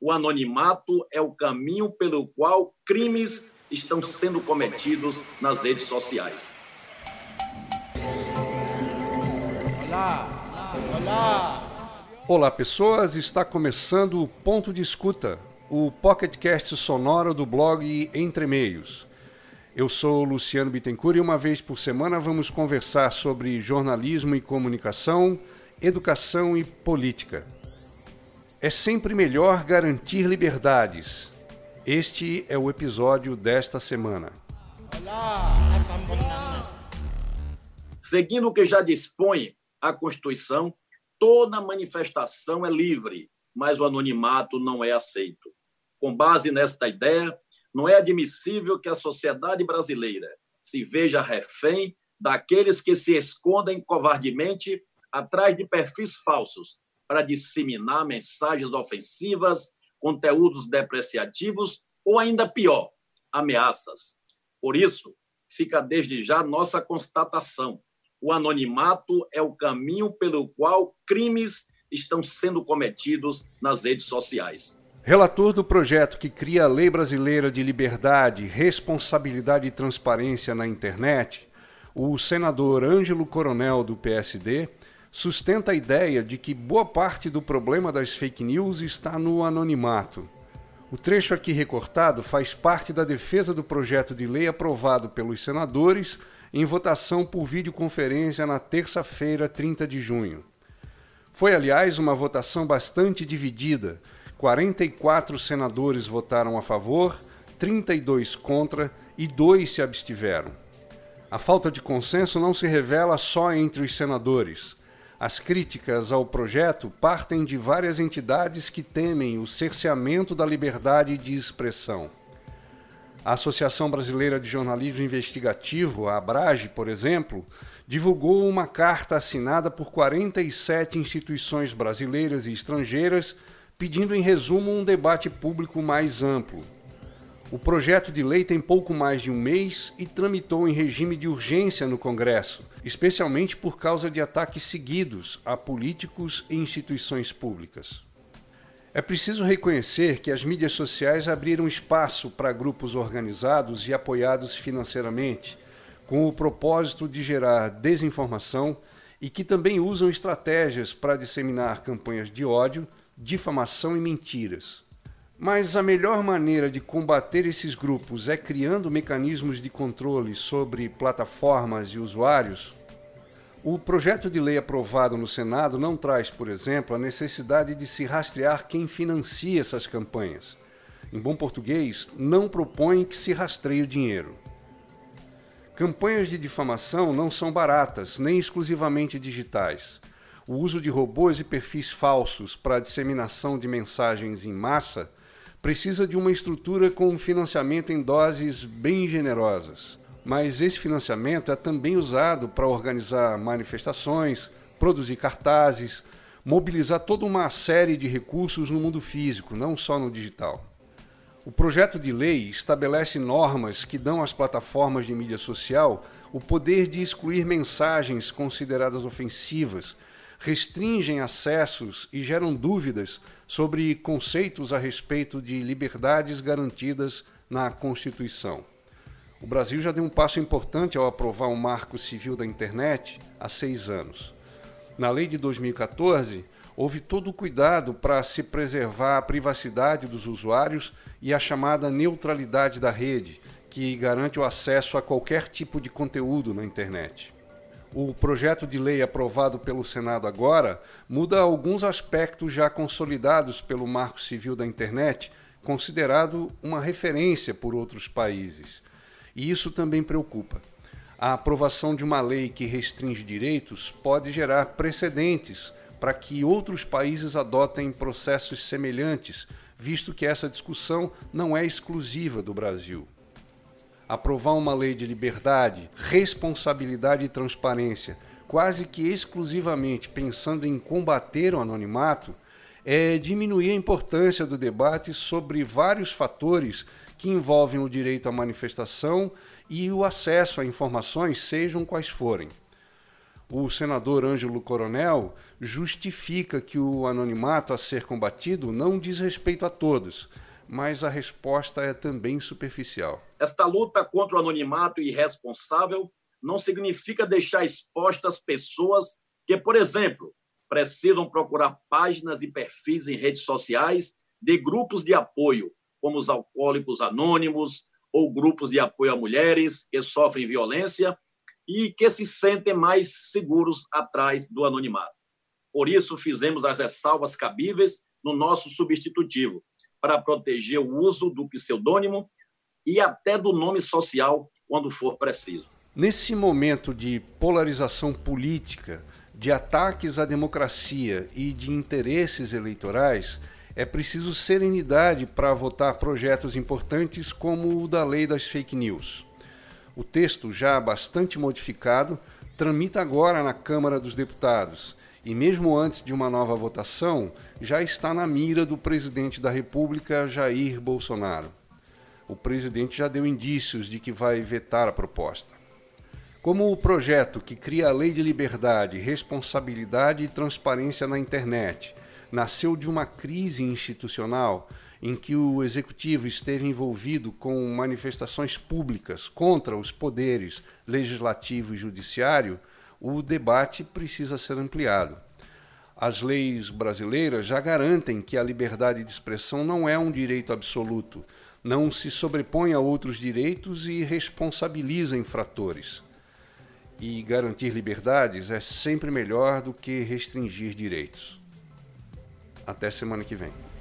o anonimato é o caminho pelo qual crimes estão sendo cometidos nas redes sociais. Olá, olá. Olá, pessoas. Está começando o Ponto de Escuta, o pocketcast sonoro do blog Entre Meios. Eu sou Luciano Bittencourt e uma vez por semana vamos conversar sobre jornalismo e comunicação, educação e política. É sempre melhor garantir liberdades. Este é o episódio desta semana. Seguindo o que já dispõe a Constituição, toda manifestação é livre, mas o anonimato não é aceito. Com base nesta ideia, não é admissível que a sociedade brasileira se veja refém daqueles que se escondem covardemente atrás de perfis falsos para disseminar mensagens ofensivas, conteúdos depreciativos ou, ainda pior, ameaças. Por isso, fica desde já nossa constatação: o anonimato é o caminho pelo qual crimes estão sendo cometidos nas redes sociais. Relator do projeto que cria a Lei Brasileira de Liberdade, Responsabilidade e Transparência na Internet, o senador Ângelo Coronel, do PSD, sustenta a ideia de que boa parte do problema das fake news está no anonimato. O trecho aqui recortado faz parte da defesa do projeto de lei aprovado pelos senadores em votação por videoconferência na terça-feira, 30 de junho. Foi, aliás, uma votação bastante dividida 44 senadores votaram a favor, 32 contra e dois se abstiveram. A falta de consenso não se revela só entre os senadores. As críticas ao projeto partem de várias entidades que temem o cerceamento da liberdade de expressão. A Associação Brasileira de Jornalismo Investigativo, a ABRAGE, por exemplo, divulgou uma carta assinada por 47 instituições brasileiras e estrangeiras pedindo em resumo um debate público mais amplo. O projeto de lei tem pouco mais de um mês e tramitou em regime de urgência no Congresso, especialmente por causa de ataques seguidos a políticos e instituições públicas. É preciso reconhecer que as mídias sociais abriram espaço para grupos organizados e apoiados financeiramente, com o propósito de gerar desinformação e que também usam estratégias para disseminar campanhas de ódio difamação e mentiras. Mas a melhor maneira de combater esses grupos é criando mecanismos de controle sobre plataformas e usuários? O projeto de lei aprovado no Senado não traz, por exemplo, a necessidade de se rastrear quem financia essas campanhas. Em bom português, não propõe que se rastreie o dinheiro. Campanhas de difamação não são baratas, nem exclusivamente digitais o uso de robôs e perfis falsos para a disseminação de mensagens em massa precisa de uma estrutura com financiamento em doses bem generosas. Mas esse financiamento é também usado para organizar manifestações, produzir cartazes, mobilizar toda uma série de recursos no mundo físico, não só no digital. O projeto de lei estabelece normas que dão às plataformas de mídia social o poder de excluir mensagens consideradas ofensivas restringem acessos e geram dúvidas sobre conceitos a respeito de liberdades garantidas na Constituição. O Brasil já deu um passo importante ao aprovar um marco civil da internet há seis anos. Na lei de 2014, houve todo o cuidado para se preservar a privacidade dos usuários e a chamada neutralidade da rede, que garante o acesso a qualquer tipo de conteúdo na internet. O projeto de lei aprovado pelo Senado agora muda alguns aspectos já consolidados pelo Marco Civil da Internet, considerado uma referência por outros países. E isso também preocupa. A aprovação de uma lei que restringe direitos pode gerar precedentes para que outros países adotem processos semelhantes, visto que essa discussão não é exclusiva do Brasil aprovar uma lei de liberdade, responsabilidade e transparência, quase que exclusivamente pensando em combater o anonimato, é diminuir a importância do debate sobre vários fatores que envolvem o direito à manifestação e o acesso a informações, sejam quais forem. o senador Ângelo Coronel justifica que o anonimato a ser combatido não diz respeito a todos, mas a resposta é também superficial. Esta luta contra o anonimato irresponsável não significa deixar expostas pessoas que, por exemplo, precisam procurar páginas e perfis em redes sociais de grupos de apoio, como os alcoólicos anônimos ou grupos de apoio a mulheres que sofrem violência e que se sentem mais seguros atrás do anonimato. Por isso, fizemos as ressalvas cabíveis no nosso substitutivo, para proteger o uso do pseudônimo e até do nome social quando for preciso. Nesse momento de polarização política, de ataques à democracia e de interesses eleitorais, é preciso serenidade para votar projetos importantes como o da lei das fake news. O texto, já bastante modificado, tramita agora na Câmara dos Deputados e, mesmo antes de uma nova votação, já está na mira do presidente da República, Jair Bolsonaro. O presidente já deu indícios de que vai vetar a proposta. Como o projeto que cria a Lei de Liberdade, Responsabilidade e Transparência na Internet nasceu de uma crise institucional em que o executivo esteve envolvido com manifestações públicas contra os poderes legislativo e judiciário, o debate precisa ser ampliado. As leis brasileiras já garantem que a liberdade de expressão não é um direito absoluto, não se sobrepõe a outros direitos e responsabiliza infratores. E garantir liberdades é sempre melhor do que restringir direitos. Até semana que vem.